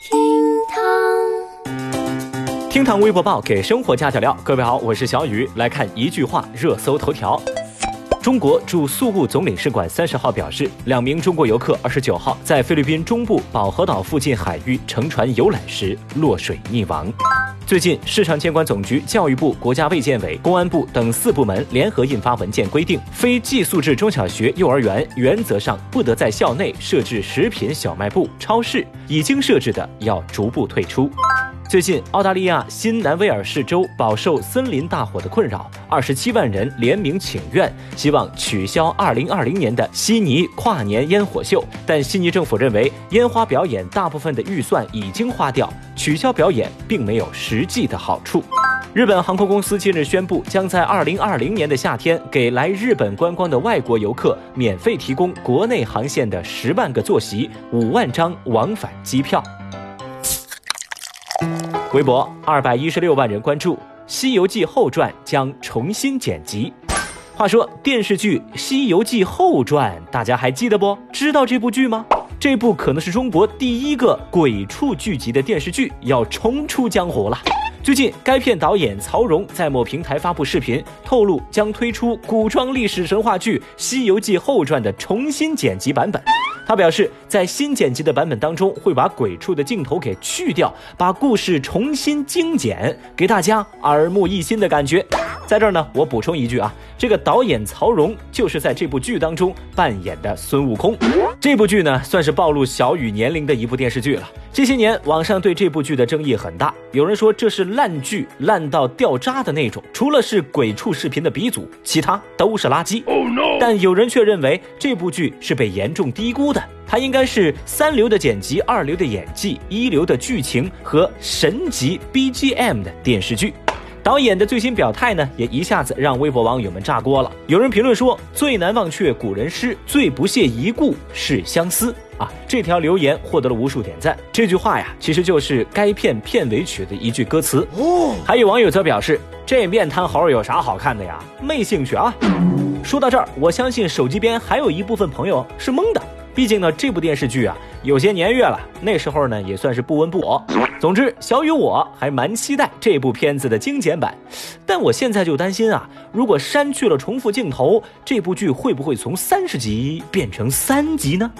厅堂，厅堂微博报给生活加点料。各位好，我是小雨，来看一句话热搜头条。中国驻宿务总领事馆三十号表示，两名中国游客二十九号在菲律宾中部保和岛附近海域乘船游览时落水溺亡。最近，市场监管总局、教育部、国家卫健委、公安部等四部门联合印发文件，规定非寄宿制中小学、幼儿园原则上不得在校内设置食品小卖部、超市，已经设置的要逐步退出。最近，澳大利亚新南威尔士州饱受森林大火的困扰，二十七万人联名请愿，希望取消二零二零年的悉尼跨年烟火秀。但悉尼政府认为，烟花表演大部分的预算已经花掉，取消表演并没有实际的好处。日本航空公司近日宣布，将在二零二零年的夏天给来日本观光的外国游客免费提供国内航线的十万个坐席、五万张往返机票。微博二百一十六万人关注《西游记后传》将重新剪辑。话说电视剧《西游记后传》，大家还记得不？知道这部剧吗？这部可能是中国第一个鬼畜剧集的电视剧要重出江湖了。最近，该片导演曹荣在某平台发布视频，透露将推出古装历史神话剧《西游记后传》的重新剪辑版本。他表示，在新剪辑的版本当中，会把鬼畜的镜头给去掉，把故事重新精简，给大家耳目一新的感觉。在这儿呢，我补充一句啊，这个导演曹荣就是在这部剧当中扮演的孙悟空。这部剧呢，算是暴露小雨年龄的一部电视剧了。这些年，网上对这部剧的争议很大，有人说这是烂剧，烂到掉渣的那种，除了是鬼畜视频的鼻祖，其他都是垃圾。但有人却认为这部剧是被严重低估的，它应该是三流的剪辑、二流的演技、一流的剧情和神级 BGM 的电视剧。导演的最新表态呢，也一下子让微博网友们炸锅了。有人评论说：“最难忘却古人诗，最不屑一顾是相思。”啊，这条留言获得了无数点赞。这句话呀，其实就是该片片尾曲的一句歌词。哦，还有网友则表示：“这面瘫猴有啥好看的呀？没兴趣啊。”说到这儿，我相信手机边还有一部分朋友是懵的。毕竟呢，这部电视剧啊有些年月了，那时候呢也算是不温不火。总之，小雨我还蛮期待这部片子的精简版，但我现在就担心啊，如果删去了重复镜头，这部剧会不会从三十集变成三集呢？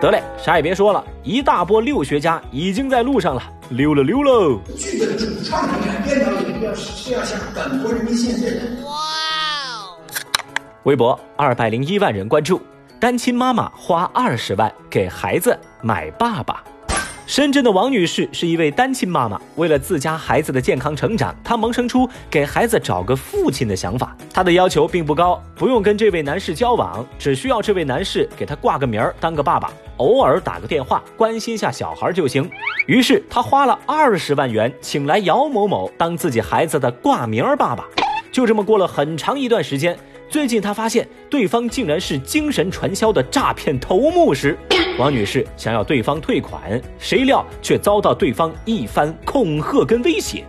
得嘞，啥也别说了，一大波六学家已经在路上了，溜了溜喽。剧的主创人员、编导演要是要向本国人民信任。哇！微博二百零一万人关注。单亲妈妈花二十万给孩子买爸爸。深圳的王女士是一位单亲妈妈，为了自家孩子的健康成长，她萌生出给孩子找个父亲的想法。她的要求并不高，不用跟这位男士交往，只需要这位男士给她挂个名儿当个爸爸，偶尔打个电话关心下小孩就行。于是她花了二十万元请来姚某某当自己孩子的挂名儿爸爸。就这么过了很长一段时间。最近，她发现对方竟然是精神传销的诈骗头目时，王女士想要对方退款，谁料却遭到对方一番恐吓跟威胁。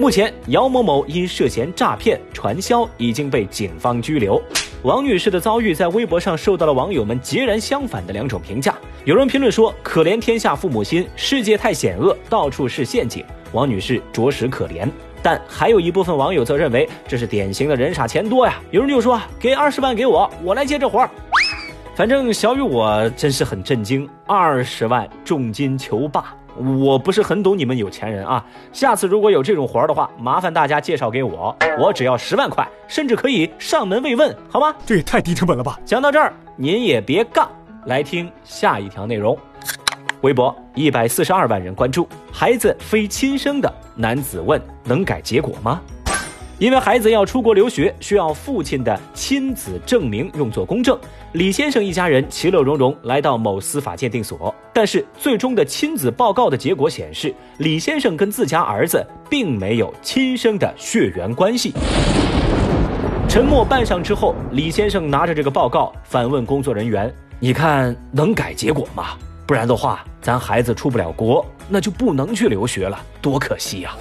目前，姚某某因涉嫌诈骗传销已经被警方拘留。王女士的遭遇在微博上受到了网友们截然相反的两种评价。有人评论说：“可怜天下父母心，世界太险恶，到处是陷阱。”王女士着实可怜。但还有一部分网友则认为这是典型的人傻钱多呀。有人就说：“给二十万给我，我来接这活儿。”反正小雨我真是很震惊，二十万重金求霸，我不是很懂你们有钱人啊。下次如果有这种活儿的话，麻烦大家介绍给我，我只要十万块，甚至可以上门慰问，好吗？这也太低成本了吧！讲到这儿，您也别杠，来听下一条内容。微博一百四十二万人关注，孩子非亲生的男子问能改结果吗？因为孩子要出国留学，需要父亲的亲子证明用作公证。李先生一家人其乐融融来到某司法鉴定所，但是最终的亲子报告的结果显示，李先生跟自家儿子并没有亲生的血缘关系。沉默半晌之后，李先生拿着这个报告反问工作人员：“你看能改结果吗？”不然的话，咱孩子出不了国，那就不能去留学了，多可惜呀！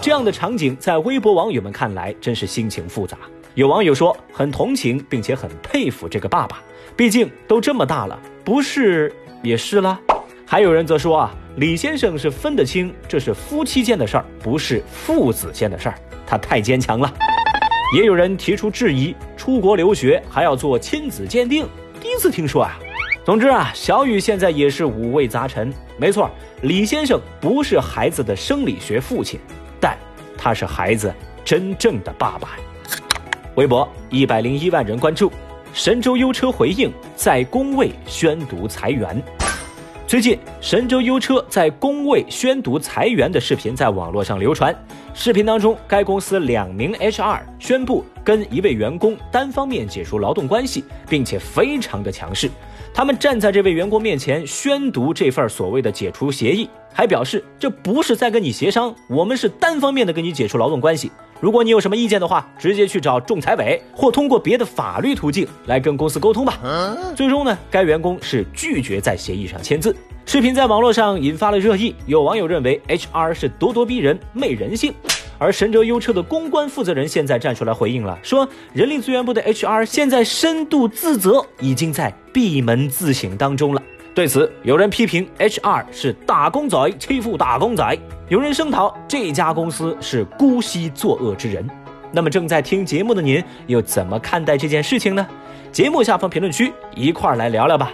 这样的场景在微博网友们看来真是心情复杂。有网友说很同情，并且很佩服这个爸爸，毕竟都这么大了，不是也是了。还有人则说啊，李先生是分得清这是夫妻间的事儿，不是父子间的事儿，他太坚强了。也有人提出质疑，出国留学还要做亲子鉴定，第一次听说啊。总之啊，小雨现在也是五味杂陈。没错，李先生不是孩子的生理学父亲，但他是孩子真正的爸爸。微博一百零一万人关注，神州优车回应在工位宣读裁员。最近，神州优车在工位宣读裁员的视频在网络上流传。视频当中，该公司两名 HR 宣布跟一位员工单方面解除劳动关系，并且非常的强势。他们站在这位员工面前宣读这份所谓的解除协议，还表示这不是在跟你协商，我们是单方面的跟你解除劳动关系。如果你有什么意见的话，直接去找仲裁委，或通过别的法律途径来跟公司沟通吧。最终呢，该员工是拒绝在协议上签字。视频在网络上引发了热议，有网友认为 HR 是咄咄逼人、昧人性。而神州优车的公关负责人现在站出来回应了，说人力资源部的 HR 现在深度自责，已经在闭门自省当中了。对此，有人批评 HR 是打工仔欺负打工仔，有人声讨这家公司是姑息作恶之人。那么正在听节目的您又怎么看待这件事情呢？节目下方评论区一块儿来聊聊吧。